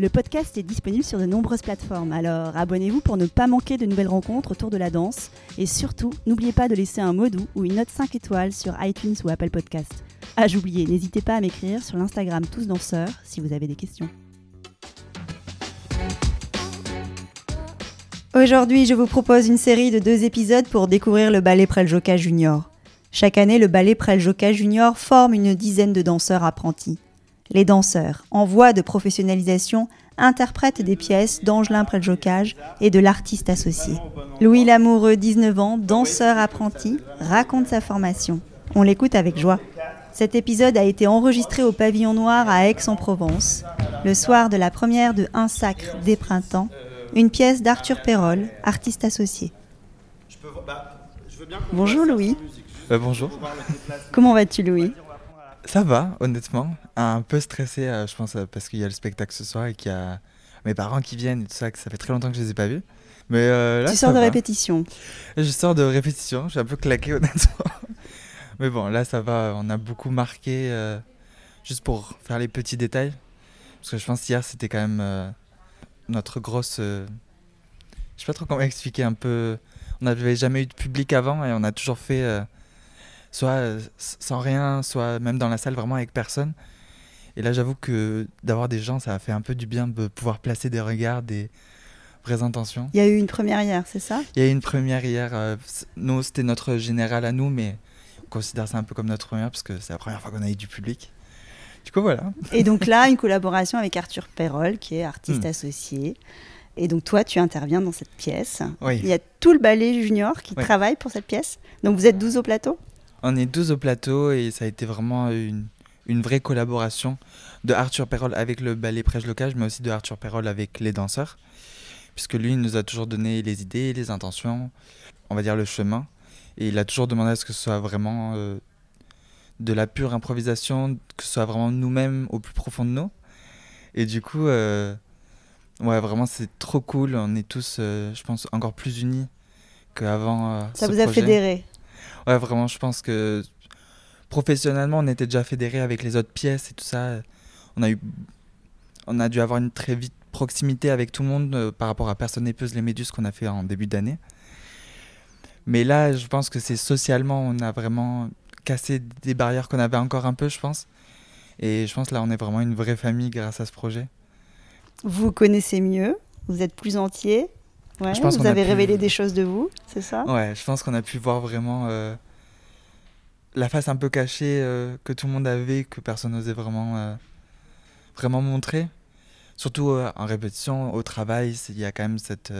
Le podcast est disponible sur de nombreuses plateformes, alors abonnez-vous pour ne pas manquer de nouvelles rencontres autour de la danse. Et surtout, n'oubliez pas de laisser un mot doux ou une note 5 étoiles sur iTunes ou Apple Podcast. Ah, j'oubliais, n'hésitez pas à m'écrire sur l'Instagram Tous Danseurs si vous avez des questions. Aujourd'hui, je vous propose une série de deux épisodes pour découvrir le ballet Preljoka Junior. Chaque année, le ballet Preljoka Junior forme une dizaine de danseurs apprentis. Les danseurs, en voie de professionnalisation, interprètent des pièces d'Angelin Preljocage et de l'artiste associé. Louis Lamoureux, 19 ans, danseur apprenti, raconte sa formation. On l'écoute avec joie. Cet épisode a été enregistré au Pavillon Noir à Aix-en-Provence, le soir de la première de Un sacre des printemps, une pièce d'Arthur Perrol, artiste associé. Bonjour Louis. Euh, bonjour. Comment vas-tu Louis? Ça va, honnêtement. Un peu stressé, euh, je pense, euh, parce qu'il y a le spectacle ce soir et qu'il y a mes parents qui viennent et tout ça, que ça fait très longtemps que je les ai pas vus. Mais euh, là, Tu sors de va. répétition. Je sors de répétition, je suis un peu claqué, honnêtement. Mais bon, là, ça va. On a beaucoup marqué, juste pour faire les petits détails. Parce que je pense hier, c'était quand même notre grosse. Je sais pas trop comment expliquer un peu. On n'avait jamais eu de public avant et on a toujours fait soit euh, sans rien, soit même dans la salle vraiment avec personne. Et là, j'avoue que d'avoir des gens, ça a fait un peu du bien de pouvoir placer des regards, des vraies intentions. Il y a eu une première hier, c'est ça? Il y a eu une première hier. euh, nous, c'était notre général à nous, mais on considère ça un peu comme notre première parce que c'est la première fois qu'on a eu du public. Du coup, voilà. Et donc là, une collaboration avec Arthur Perrol, qui est artiste Hmm. associé. Et donc toi, tu interviens dans cette pièce. Oui. Il y a tout le ballet junior qui Oui. travaille pour cette pièce. Donc vous êtes 12 au plateau? On est 12 au plateau et ça a été vraiment une, une vraie collaboration de Arthur Perrol avec le ballet Prêche Locage, mais aussi de Arthur Perrol avec les danseurs. Puisque lui, il nous a toujours donné les idées, les intentions, on va dire le chemin. Et il a toujours demandé à ce que ce soit vraiment euh, de la pure improvisation, que ce soit vraiment nous-mêmes au plus profond de nous. Et du coup, euh, ouais, vraiment, c'est trop cool. On est tous, euh, je pense, encore plus unis qu'avant. Ça ce vous a projet. fédéré Ouais, vraiment, je pense que professionnellement, on était déjà fédérés avec les autres pièces et tout ça. On a eu, on a dû avoir une très vite proximité avec tout le monde euh, par rapport à Personne n'épeuse les méduses qu'on a fait en début d'année. Mais là, je pense que c'est socialement, on a vraiment cassé des barrières qu'on avait encore un peu, je pense. Et je pense là, on est vraiment une vraie famille grâce à ce projet. Vous connaissez mieux, vous êtes plus entier. Ouais, Je pense vous avez pu- révélé des choses de vous, c'est ça? Ouais, je pense qu'on a pu voir vraiment euh, la face un peu cachée euh, que tout le monde avait, que personne n'osait vraiment, euh, vraiment montrer. Surtout en répétition, au travail, il y a quand même cette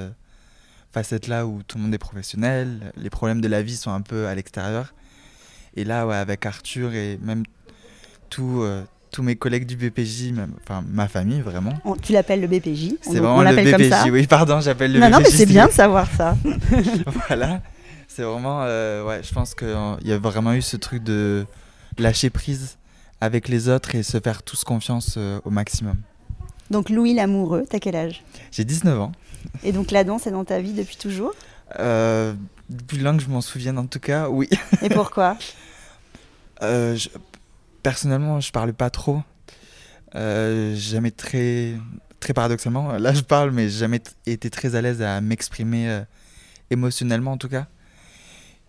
facette-là où tout le monde est professionnel, les problèmes de la vie sont un peu à l'extérieur. Et là, ouais, avec Arthur et même tout, tous mes collègues du BPJ, enfin ma famille vraiment. On- Tu l'appelles le BPJ C'est on vraiment le l'appelle comme ça. BPJ, oui, pardon, j'appelle le non, non, mais BPJ, c'est bien de savoir ça. voilà. C'est vraiment. euh, ouais, je pense qu'il y a vraiment eu ce truc de lâcher prise avec les autres et se faire tous confiance euh, au maximum. Donc Louis l'amoureux, t'as quel âge? J'ai 19 ans. Et donc la danse est dans ta vie depuis toujours? Euh, depuis longtemps que je m'en souvienne, en tout cas, oui. Et pourquoi? Euh, je- personnellement, je parle pas trop. Euh, jamais très, très paradoxalement, là je parle, mais j'ai jamais été très à l'aise à m'exprimer euh, émotionnellement en tout cas.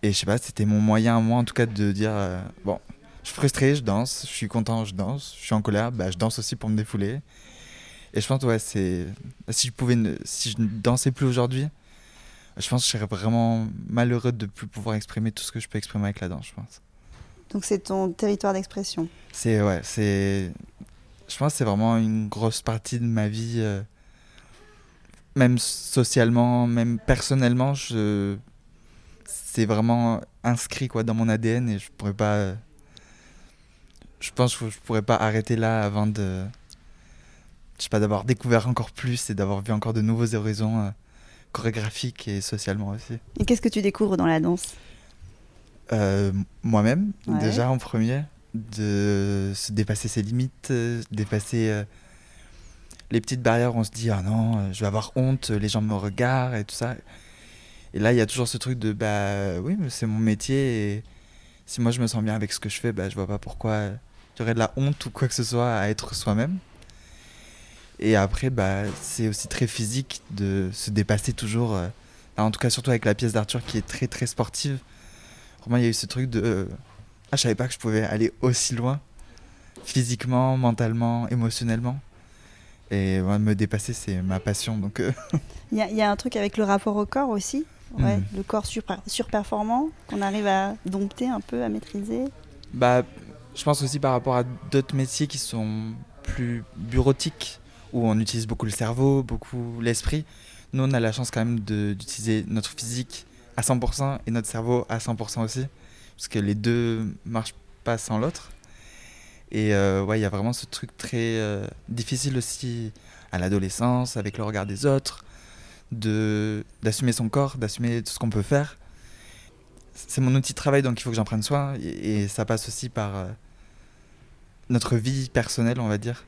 Et je sais pas, c'était mon moyen moi en tout cas de dire euh, bon, je suis frustré, je danse, je suis content, je danse, je suis en colère, bah, je danse aussi pour me défouler. Et je pense ouais, c'est si je pouvais, ne- si je ne dansais plus aujourd'hui, je pense que je serais vraiment malheureux de plus pouvoir exprimer tout ce que je peux exprimer avec la danse, je pense. Donc c'est ton territoire d'expression. C'est ouais, c'est je pense que c'est vraiment une grosse partie de ma vie euh, même socialement, même personnellement, je c'est vraiment inscrit quoi dans mon ADN et je pourrais pas je pense que je pourrais pas arrêter là avant de. Je sais pas, d'avoir découvert encore plus et d'avoir vu encore de nouveaux horizons euh, chorégraphiques et socialement aussi. Et qu'est-ce que tu découvres dans la danse? Euh, Moi-même, Ouais. déjà en premier, de se dépasser ses limites, euh, dépasser euh, les petites barrières où on se dit Ah non, je vais avoir honte, les gens me regardent et tout ça. Et là, il y a toujours ce truc de Bah oui, mais c'est mon métier et si moi je me sens bien avec ce que je fais, bah, je vois pas pourquoi il y aurait de la honte ou quoi que ce soit à être soi-même. Et après, bah, c'est aussi très physique de se dépasser toujours. euh, en tout cas, surtout avec la pièce d'Arthur qui est très très sportive. Vraiment, il y a eu ce truc de. euh, ah, je savais pas que je pouvais aller aussi loin, physiquement, mentalement, émotionnellement. Et ouais, me dépasser, c'est ma passion. Donc, euh, Il y, a- il y a un truc avec le rapport au corps aussi. Ouais, Mhm. Le corps surper- surperformant qu'on arrive à dompter un peu, à maîtriser. bah, je pense aussi par rapport à d'autres métiers qui sont plus bureautiques, où on utilise beaucoup le cerveau, beaucoup l'esprit. Nous, on a la chance quand même d'utiliser notre physique à 100% et notre cerveau à 100% aussi, parce que les deux marchent pas sans l'autre. Et euh, ouais, il y a vraiment ce truc très euh, difficile aussi à l'adolescence, avec le regard des autres, de d'assumer son corps, d'assumer tout ce qu'on peut faire. C'est mon outil de travail, donc il faut que j'en prenne soin. Et, ça passe aussi par euh, notre vie personnelle, on va dire.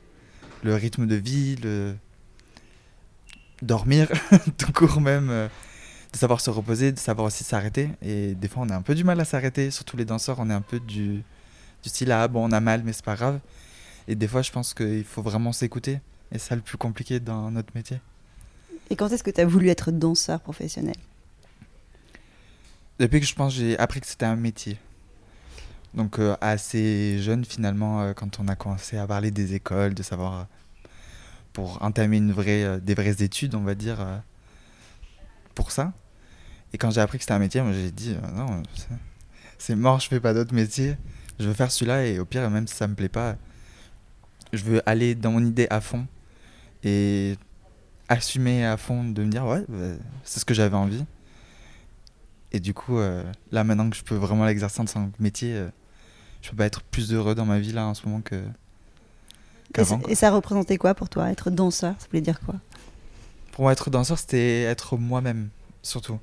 Le rythme de vie, le dormir, tout court même. De savoir se reposer, de savoir aussi s'arrêter. Et des fois, on a un peu du mal à s'arrêter. Surtout les danseurs, on est un peu du, du style ah bon, on a mal, mais c'est pas grave. Et des fois, je pense qu'il faut vraiment s'écouter. Et c'est ça le plus compliqué dans notre métier. Et quand est-ce que tu as voulu être danseur professionnel? Depuis que je pense, j'ai appris que c'était un métier. Donc euh, assez jeune finalement, euh, quand on a commencé à parler des écoles, de savoir euh, pour entamer une vraie, des vraies études, on va dire, pour ça. Et quand j'ai appris que c'était un métier, moi j'ai dit euh, non, c'est- mort, je fais pas d'autre métier. Je veux faire celui-là et au pire, même si ça me plaît pas, je veux aller dans mon idée à fond et assumer à fond de me dire ouais, bah, c'est ce que j'avais envie. Et du coup, euh, là maintenant que je peux vraiment l'exercer en tant que métier, euh, je peux pas être plus heureux dans ma vie là en ce moment que et ça représentait quoi pour toi Être danseur, ça voulait dire quoi? Pour moi, être danseur, c'était être moi-même, surtout.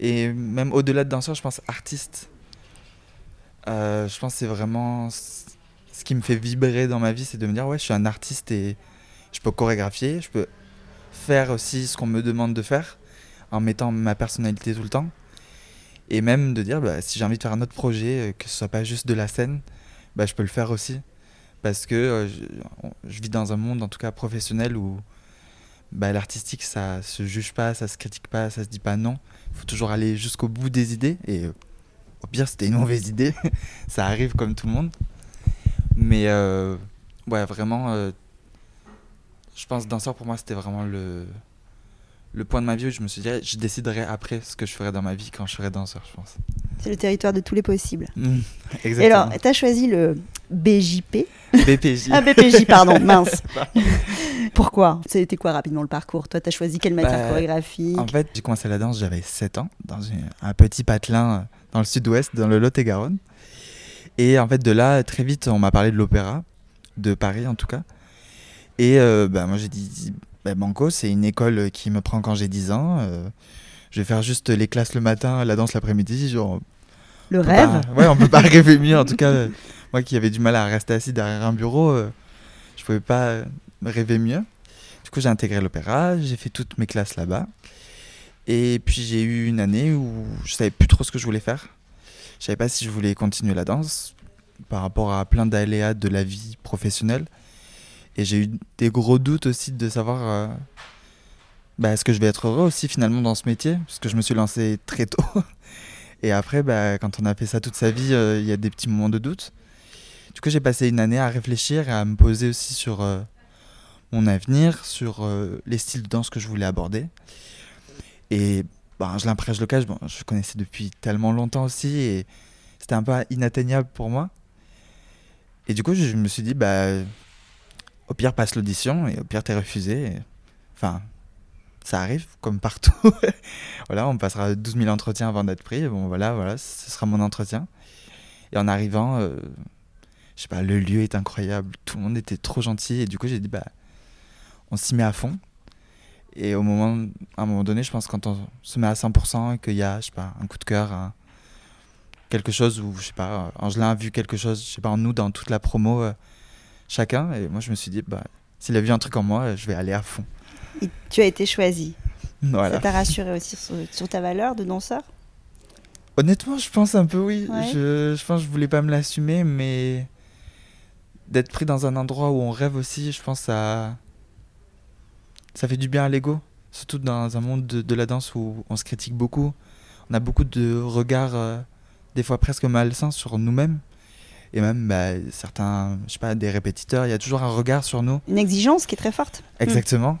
Et même au-delà de danseur, je pense artiste. Euh, je pense que c'est vraiment ce qui me fait vibrer dans ma vie, c'est de me dire, ouais, je suis un artiste et je peux chorégraphier, je peux faire aussi ce qu'on me demande de faire en mettant ma personnalité tout le temps. Et même de dire, bah, si j'ai envie de faire un autre projet, euh, que ce soit pas juste de la scène, bah, je peux le faire aussi. Parce que euh, je, je vis dans un monde, en tout cas professionnel, où bah, l'artistique, ça se juge pas, ça se critique pas, ça se dit pas non. Il faut toujours aller jusqu'au bout des idées. Et euh, au pire, c'était une mauvaise idée. ça arrive comme tout le monde. Mais euh, ouais, vraiment, euh, je pense danseur pour moi, c'était vraiment le, le point de ma vie où je me suis dit, je déciderai après ce que je ferai dans ma vie quand je serai danseur, je pense. C'est le territoire de tous les possibles. Mm, Et exactement. alors, tu as choisi le BJP BPJ. Ah, BPJ, pardon, mince. Pourquoi? C'était quoi rapidement le parcours? Toi, tu as choisi quelle matière Bah, chorégraphique? En fait, j'ai commencé la danse, j'avais 7 ans, dans une- un petit patelin euh, dans le sud-ouest, dans le Lot-et-Garonne. Et en fait, de là, très vite, on m'a parlé de l'opéra, de Paris en tout cas. Et euh, bah, moi, j'ai dit, bah, Banco, c'est une école qui me prend quand j'ai 10 ans. euh, je vais faire juste les classes le matin, la danse l'après-midi. Genre, Le rêve pas- Ouais, on peut pas rêver mieux. En tout cas, euh, moi qui avais du mal à rester assis derrière un bureau, euh, je pouvais pas euh, rêver mieux. Du coup, j'ai intégré l'opéra, j'ai fait toutes mes classes là-bas. Et puis, j'ai eu une année où je savais plus trop ce que je voulais faire. Je savais pas si je voulais continuer la danse par rapport à plein d'aléas de la vie professionnelle. Et j'ai eu des gros doutes aussi de savoir euh, bah, est-ce que je vais être heureux aussi finalement dans ce métier Parce que je me suis lancé très tôt. Et après, bah, quand on a fait ça toute sa vie, euh, il y a des petits moments de doute. Du coup, j'ai passé une année à réfléchir et à me poser aussi sur euh, mon avenir, sur euh, les styles de danse que je voulais aborder. Et bah, je l'imprège, le cache, bon, je connaissais depuis tellement longtemps aussi et c'était un peu inatteignable pour moi. Et du coup, je me suis dit, bah, au pire, passe l'audition et au pire, t'es refusé. Enfin, ça arrive comme partout. voilà, on passera 12 000 entretiens avant d'être pris. Bon, voilà, voilà, ce sera mon entretien. Et en arrivant, euh, je sais pas, le lieu est incroyable, tout le monde était trop gentil et du coup j'ai dit bah on s'y met à fond. Et au moment, à un moment donné, je pense quand on se met à 100% et qu'il y a, je sais pas, un coup de cœur, quelque chose où, je sais pas, Angelin a vu quelque chose, je sais pas, en nous, dans toute la promo, euh, chacun. Et moi, je me suis dit, bah, s'il a vu un truc en moi, je vais aller à fond. Tu as été choisi. Voilà. Ça t'a rassuré aussi sur, ta valeur de danseur? Honnêtement, je pense un peu oui. Je, je pense que je voulais pas me l'assumer, mais d'être pris dans un endroit où on rêve aussi, je pense ça ça fait du bien à l'ego, surtout dans un monde de, la danse où on se critique beaucoup. On a beaucoup de regards, euh, des fois presque malsains sur nous-mêmes. Et même bah, certains, je sais pas, des répétiteurs, il y a toujours un regard sur nous. Une exigence qui est très forte. Exactement.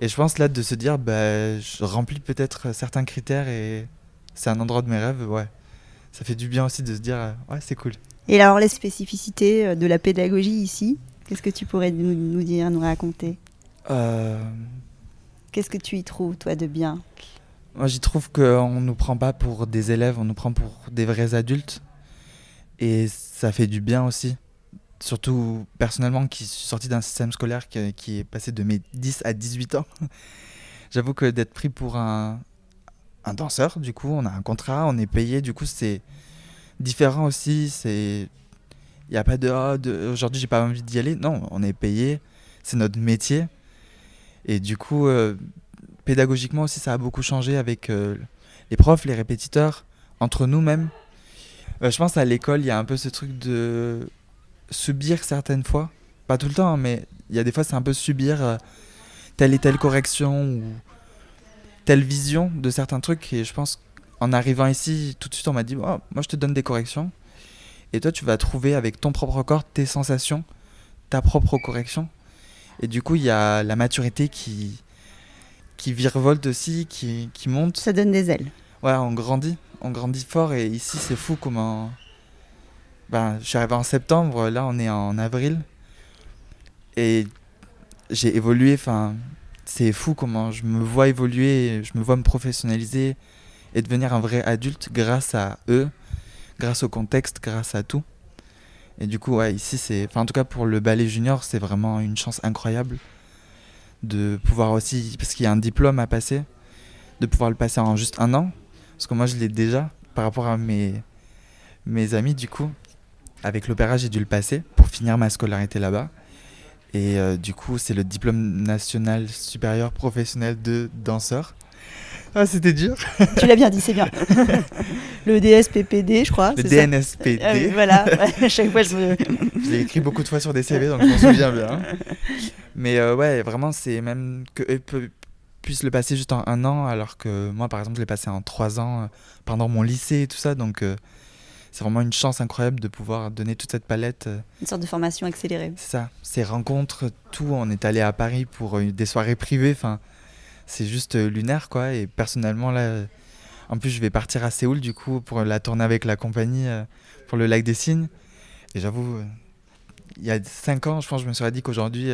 Et je pense là de se dire, bah, je remplis peut-être certains critères et c'est un endroit de mes rêves, ouais. Ça fait du bien aussi de se dire, euh, ouais, c'est cool. Et alors les spécificités euh, de la pédagogie ici, qu'est-ce que tu pourrais nous, nous dire, nous raconter? Euh, Qu'est-ce que tu y trouves, toi, de bien? Moi, j'y trouve qu'on ne nous prend pas pour des élèves, on nous prend pour des vrais adultes. Et ça fait du bien aussi. Surtout personnellement, qui suis sorti d'un système scolaire qui, est passé de mes 10 à 18 ans. J'avoue que d'être pris pour un, un danseur, du coup, on a un contrat, on est payé, du coup, c'est différent aussi. Il n'y a pas de, oh, de aujourd'hui j'ai pas envie d'y aller. Non, on est payé, c'est notre métier. Et du coup, euh, pédagogiquement aussi, ça a beaucoup changé avec euh, les profs, les répétiteurs, entre nous-mêmes. Euh, je pense à l'école, il y a un peu ce truc de subir certaines fois. Pas tout le temps, hein, mais il y a des fois, c'est un peu subir telle et telle correction ou telle vision de certains trucs. Et je pense en arrivant ici, tout de suite, on m'a dit oh, Moi, je te donne des corrections. Et toi, tu vas trouver avec ton propre corps tes sensations, ta propre correction. Et du coup, il y a la maturité qui, qui virevolte aussi, qui, qui monte. Ça donne des ailes. Ouais, on grandit. On grandit fort. Et ici, c'est fou comment. Ben, je suis arrivé en septembre, là, on est en avril. Et j'ai évolué. Enfin, c'est fou comment je me vois évoluer, je me vois me professionnaliser et devenir un vrai adulte grâce à eux, grâce au contexte, grâce à tout. Et du coup, ouais, ici, c'est. Enfin, en tout cas, pour le ballet junior, c'est vraiment une chance incroyable de pouvoir aussi. Parce qu'il y a un diplôme à passer, de pouvoir le passer en juste un an. Parce que moi, je l'ai déjà par rapport à mes, mes amis, du coup. Avec l'opéra, j'ai dû le passer pour finir ma scolarité là-bas. Et euh, du coup, c'est le diplôme national supérieur professionnel de danseur. Ah, c'était dur. Tu l'as bien dit, c'est bien. le DSPPD, je crois. Le DNSPD. Ah voilà, à chaque fois je me. je l'ai écrit beaucoup de fois sur des CV, donc je m'en souviens bien. Mais euh, ouais, vraiment, c'est même qu'eux puissent le passer juste en un an, alors que moi, par exemple, je l'ai passé en trois ans euh, pendant mon lycée et tout ça. Donc euh, c'est vraiment une chance incroyable de pouvoir donner toute cette palette. Une sorte de formation accélérée. C'est ça, ces rencontres, tout. On est allé à Paris pour des soirées privées. Enfin c'est juste euh, lunaire quoi. Et personnellement là, en plus je vais partir à Séoul du coup pour la tournée avec la compagnie euh, pour le lac des Cygnes. Et j'avoue, euh, il y a 5 ans, je pense, je me serais dit qu'aujourd'hui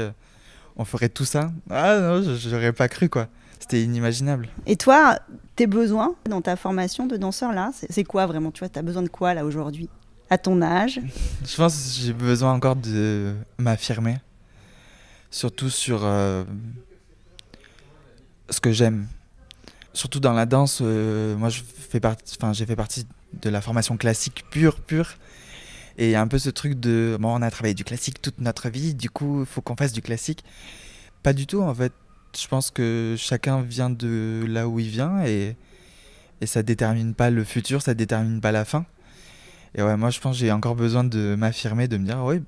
on ferait tout ça. Ah non, j'aurais pas cru quoi. C'était inimaginable. Et toi, tes besoins dans ta formation de danseur là, c'est quoi vraiment? Tu vois, tu as besoin de quoi là aujourd'hui? À ton âge? Je pense que j'ai besoin encore de m'affirmer. Surtout sur ce que j'aime. Surtout dans la danse, euh, moi je fais partie, enfin j'ai fait partie de la formation classique pure, pure. Et un peu ce truc de, bon, on a travaillé du classique toute notre vie, du coup, il faut qu'on fasse du classique. Pas du tout, en fait. Je pense que chacun vient de là où il vient et, et ça détermine pas le futur, ça détermine pas la fin. Et ouais, moi je pense que j'ai encore besoin de m'affirmer, de me dire, oui,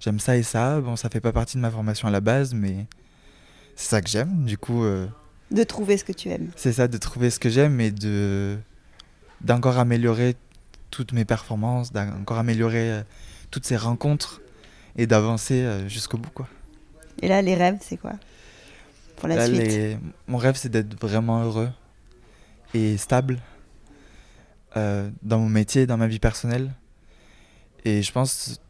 j'aime ça et ça. Bon, ça fait pas partie de ma formation à la base, mais c'est ça que j'aime. Du coup. Euh, de trouver ce que tu aimes. C'est ça, de trouver ce que j'aime et de d'encore améliorer toutes mes performances, d'encore améliorer euh, toutes ces rencontres et d'avancer euh, jusqu'au bout, quoi. Et là, les rêves, c'est quoi? Pour la suite Mon rêve, c'est d'être vraiment heureux et stable dans mon métier, dans ma vie personnelle. Et je pense,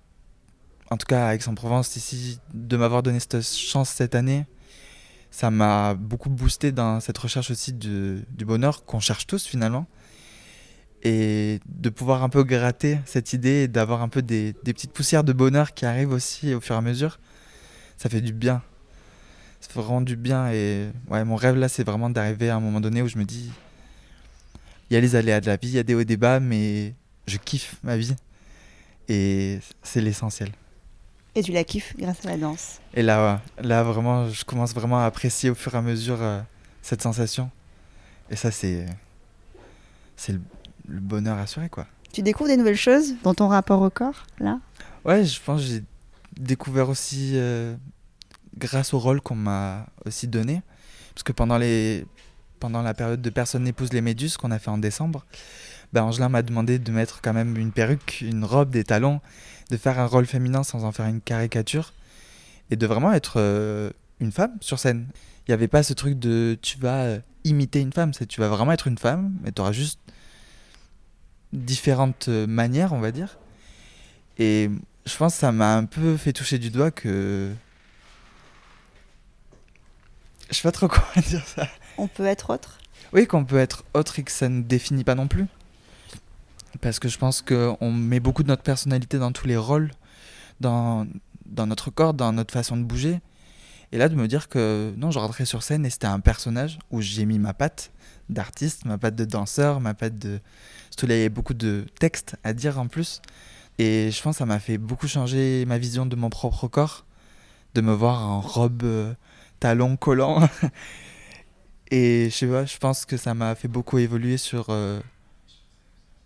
en tout cas à Aix-en-Provence, ici, de m'avoir donné cette chance cette année ça m'a beaucoup boosté dans cette recherche aussi du bonheur qu'on cherche tous finalement. et de pouvoir un peu gratter cette idée et d'avoir un peu des, des, petites poussières de bonheur qui arrivent aussi au fur et à mesure, ça fait du bien. Ça fait vraiment du bien. Et ouais, mon rêve là, c'est vraiment d'arriver à un moment donné où je me dis il y a les aléas de la vie, il y a des hauts et des bas, mais je kiffe ma vie. Et c'est l'essentiel. Et tu la kiffes grâce à la danse? Et là, là vraiment, je commence vraiment à apprécier au fur et à mesure euh, cette sensation. Et ça, c'est c'est le, bonheur assuré, quoi. Tu découvres des nouvelles choses dans ton rapport au corps, là? Ouais, je pense que j'ai découvert aussi euh, grâce au rôle qu'on m'a aussi donné. Parce que pendant, les, pendant la période de Personne n'épouse les méduses qu'on a fait en décembre, ben Angelin m'a demandé de mettre quand même une perruque, une robe, des talons, de faire un rôle féminin sans en faire une caricature et de vraiment être euh, une femme sur scène. Il n'y avait pas ce truc de tu vas euh, imiter une femme, c'est tu vas vraiment être une femme, mais tu auras juste différentes euh, manières, on va dire. Et je pense que ça m'a un peu fait toucher du doigt que. Je sais pas trop comment dire ça. On peut être autre? Oui, qu'on peut être autre et que ça ne définit pas non plus. Parce que je pense qu'on met beaucoup de notre personnalité dans tous les rôles, dans, dans notre corps, dans notre façon de bouger. Et là, de me dire que non, je rentrais sur scène et c'était un personnage où j'ai mis ma patte d'artiste, ma patte de danseur, ma patte de. Surtout là, il y avait beaucoup de textes à dire en plus. Et je pense que ça m'a fait beaucoup changer ma vision de mon propre corps, de me voir en robe, euh, talon collant. et je sais pas, je pense que ça m'a fait beaucoup évoluer sur euh,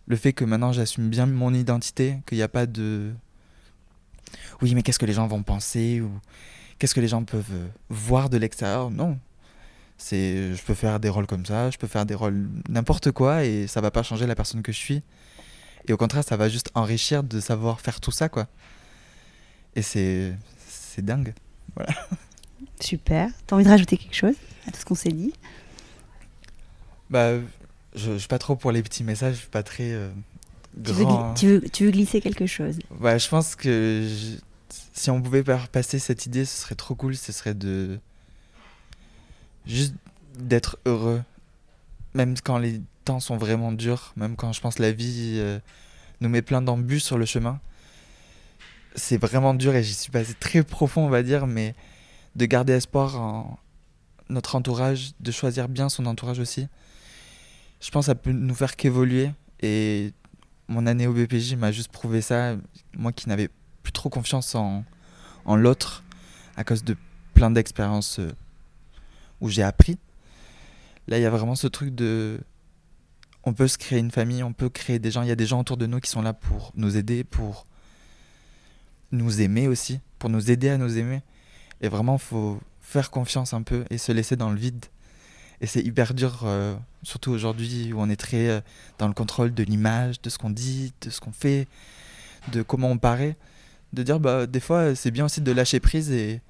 le fait que maintenant j'assume bien mon identité, qu'il n'y a pas de. Oui, mais qu'est-ce que les gens vont penser? ou qu'est-ce que les gens peuvent euh, voir de l'extérieur? Non. C'est, je peux faire des rôles comme ça, je peux faire des rôles n'importe quoi et ça va pas changer la personne que je suis. Et au contraire, ça va juste enrichir de savoir faire tout ça, quoi. Et c'est, c'est dingue. Voilà. Super. T'as envie de rajouter quelque chose à tout ce qu'on s'est dit? Bah, je, je suis pas trop pour les petits messages, je suis pas très euh, tu, veux grand. tu, veux, tu veux glisser quelque chose? Ouais, je pense que je- si on pouvait faire passer cette idée, ce serait trop cool. Ce serait de juste d'être heureux, même quand les temps sont vraiment durs, même quand je pense la vie euh, nous met plein d'embûches sur le chemin. C'est vraiment dur et j'y suis passé très profond, on va dire, mais de garder espoir en notre entourage, de choisir bien son entourage aussi. Je pense que ça peut nous faire qu'évoluer et mon année au BPJ m'a juste prouvé ça. Moi qui n'avais plus trop confiance en, en l'autre à cause de plein d'expériences euh, où j'ai appris. Là, il y a vraiment ce truc de. On peut se créer une famille, on peut créer des gens. Il y a des gens autour de nous qui sont là pour nous aider, pour nous aimer aussi, pour nous aider à nous aimer. Et vraiment, faut faire confiance un peu et se laisser dans le vide. Et c'est hyper dur, euh, surtout aujourd'hui où on est très euh, dans le contrôle de l'image, de ce qu'on dit, de ce qu'on fait, de comment on paraît. De dire, bah, des fois, c'est bien aussi de lâcher prise et.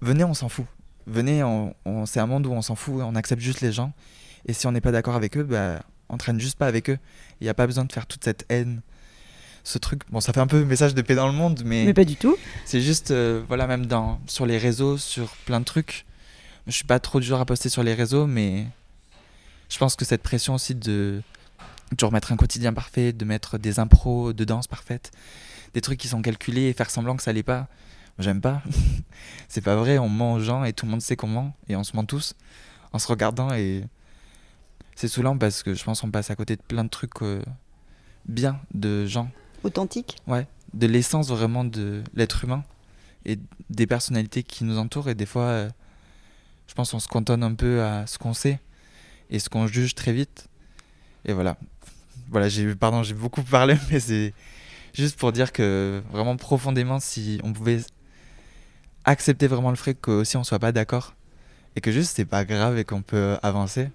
Venez, on s'en fout. Venez, c'est un monde où on s'en fout, on accepte juste les gens. Et si on n'est pas d'accord avec eux, bah, on traîne juste pas avec eux. Il n'y a pas besoin de faire toute cette haine, ce truc. Bon, ça fait un peu message de paix dans le monde, mais. Mais pas du tout. C'est juste, euh, voilà, même dans, sur les réseaux, sur plein de trucs. Je suis pas trop du genre à poster sur les réseaux, mais je pense que cette pression aussi de toujours mettre un quotidien parfait, de mettre des impros de danse parfaites, des trucs qui sont calculés et faire semblant que ça l'est pas, j'aime pas. c'est pas vrai, on ment aux gens et tout le monde sait qu'on ment et on se ment tous en se regardant et c'est saoulant parce que je pense qu'on passe à côté de plein de trucs euh, bien de gens Authentique de l'essence vraiment de l'être humain et des personnalités qui nous entourent. Et des fois, euh, je pense qu'on se cantonne un peu à ce qu'on sait et ce qu'on juge très vite. Et voilà. Voilà, j'ai pardon, j'ai beaucoup parlé, mais c'est juste pour dire que vraiment profondément, si on pouvait accepter vraiment le fait qu'aussi on soit pas d'accord et que juste c'est pas grave et qu'on peut avancer.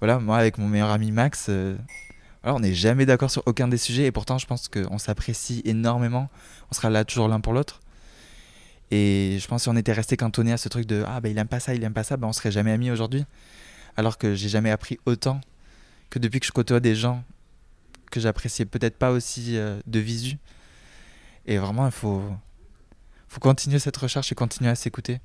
Voilà, moi avec mon meilleur ami Max, euh, voilà, on n'est jamais d'accord sur aucun des sujets et pourtant je pense qu'on s'apprécie énormément. On sera là toujours l'un pour l'autre. Et je pense que si on était resté cantonné à ce truc de ah bah il aime pas ça, il aime pas ça, bah on serait jamais amis aujourd'hui. Alors que j'ai jamais appris autant que depuis que je côtoie des gens que j'appréciais peut-être pas aussi euh, de visu. Et vraiment il faut faut continuer cette recherche et continuer à s'écouter.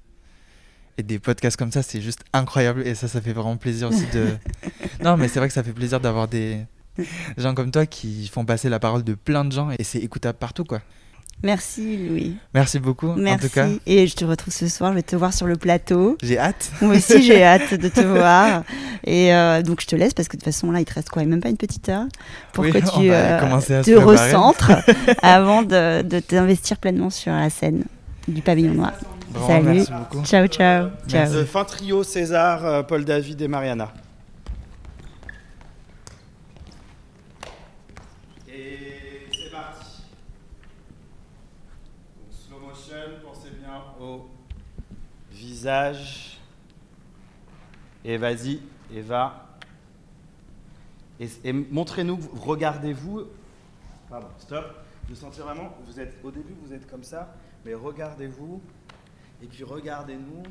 Et des podcasts comme ça, c'est juste incroyable. Et ça, ça fait vraiment plaisir aussi de. non, mais c'est vrai que ça fait plaisir d'avoir des gens comme toi qui font passer la parole de plein de gens et c'est écoutable partout, quoi. Merci Louis. Merci beaucoup. Merci. En tout cas. Et je te retrouve ce soir, je vais te voir sur le plateau. J'ai hâte. Moi aussi j'ai hâte de te voir. Et euh, donc je te laisse parce que de toute façon là il te reste quoi? Même pas une petite heure pour Oui, que tu euh, te recentres avant de, de t'investir pleinement sur la scène du pavillon noir. Salut. Merci beaucoup. Ciao ciao. ciao. Le fin trio César, euh, Paul David et Mariana. Et c'est parti. Donc, slow motion, pensez bien au visage. Et vas-y, Eva. Et, montrez-nous, regardez-vous. Pardon, stop. Vous sentez vraiment, vous êtes, au début vous êtes comme ça, mais regardez-vous. Et puis regardez-nous.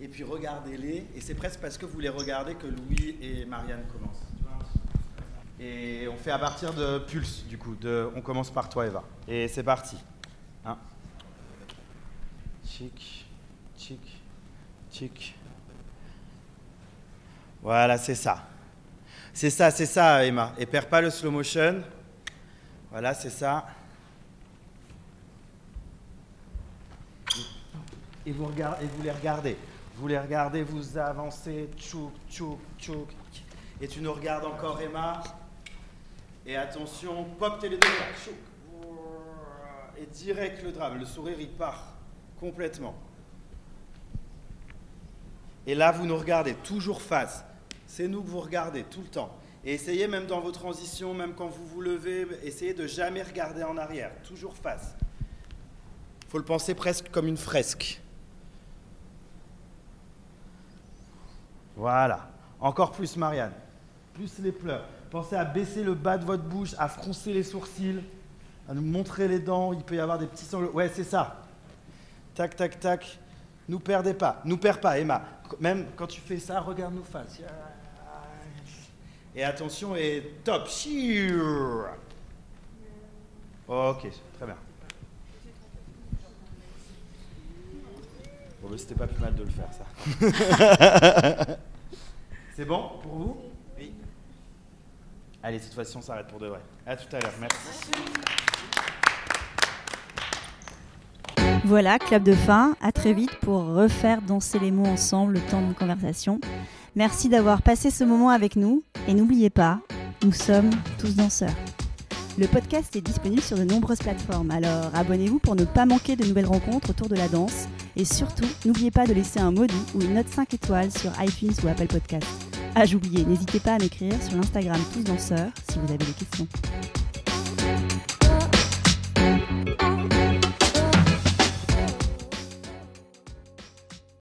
Et puis regardez-les. Et c'est presque parce que vous les regardez que Louis et Marianne commencent. Et on fait à partir de Pulse, du coup. On commence par toi, Eva. Et c'est parti. Hein Chic, chic, chic. Voilà, c'est ça. C'est ça, c'est ça, Emma. Et perds pas le slow motion. Voilà, c'est ça. et vous, vous les regardez. Vous les regardez, vous avancez, tchouk, tchouk, tchouk. Et tu nous regardes encore, Emma. Et attention, pop tes. Et direct le drame, le sourire il part complètement. Et là, vous nous regardez toujours face. C'est nous que vous regardez tout le temps. Et essayez même dans vos transitions, même quand vous vous levez, essayez de jamais regarder en arrière, toujours face. faut le penser presque comme une fresque. Voilà. Encore plus, Marianne. Plus les pleurs. Pensez à baisser le bas de votre bouche, à froncer les sourcils, à nous montrer les dents. Il peut y avoir des petits sanglots. Ouais, c'est ça. Tac, tac, tac. Nous perdez pas. Nous perds pas, Emma. Même quand tu fais ça, regarde-nous face. Et attention, et top. Ok, très bien. Bon, mais c'était pas plus mal de le faire, ça. C'est bon pour vous? Oui. Allez, cette fois-ci, on s'arrête pour de vrai. À tout à l'heure. Merci. Voilà, clap de fin. À très vite pour refaire danser les mots ensemble le temps d'une conversation. Merci d'avoir passé ce moment avec nous. Et n'oubliez pas, nous sommes tous danseurs. Le podcast est disponible sur de nombreuses plateformes, alors abonnez-vous pour ne pas manquer de nouvelles rencontres autour de la danse. Et surtout, n'oubliez pas de laisser un mot ou une note 5 étoiles sur iTunes ou Apple Podcast. Ah, j'oubliais, n'hésitez pas à m'écrire sur l'Instagram Tous Danseurs si vous avez des questions.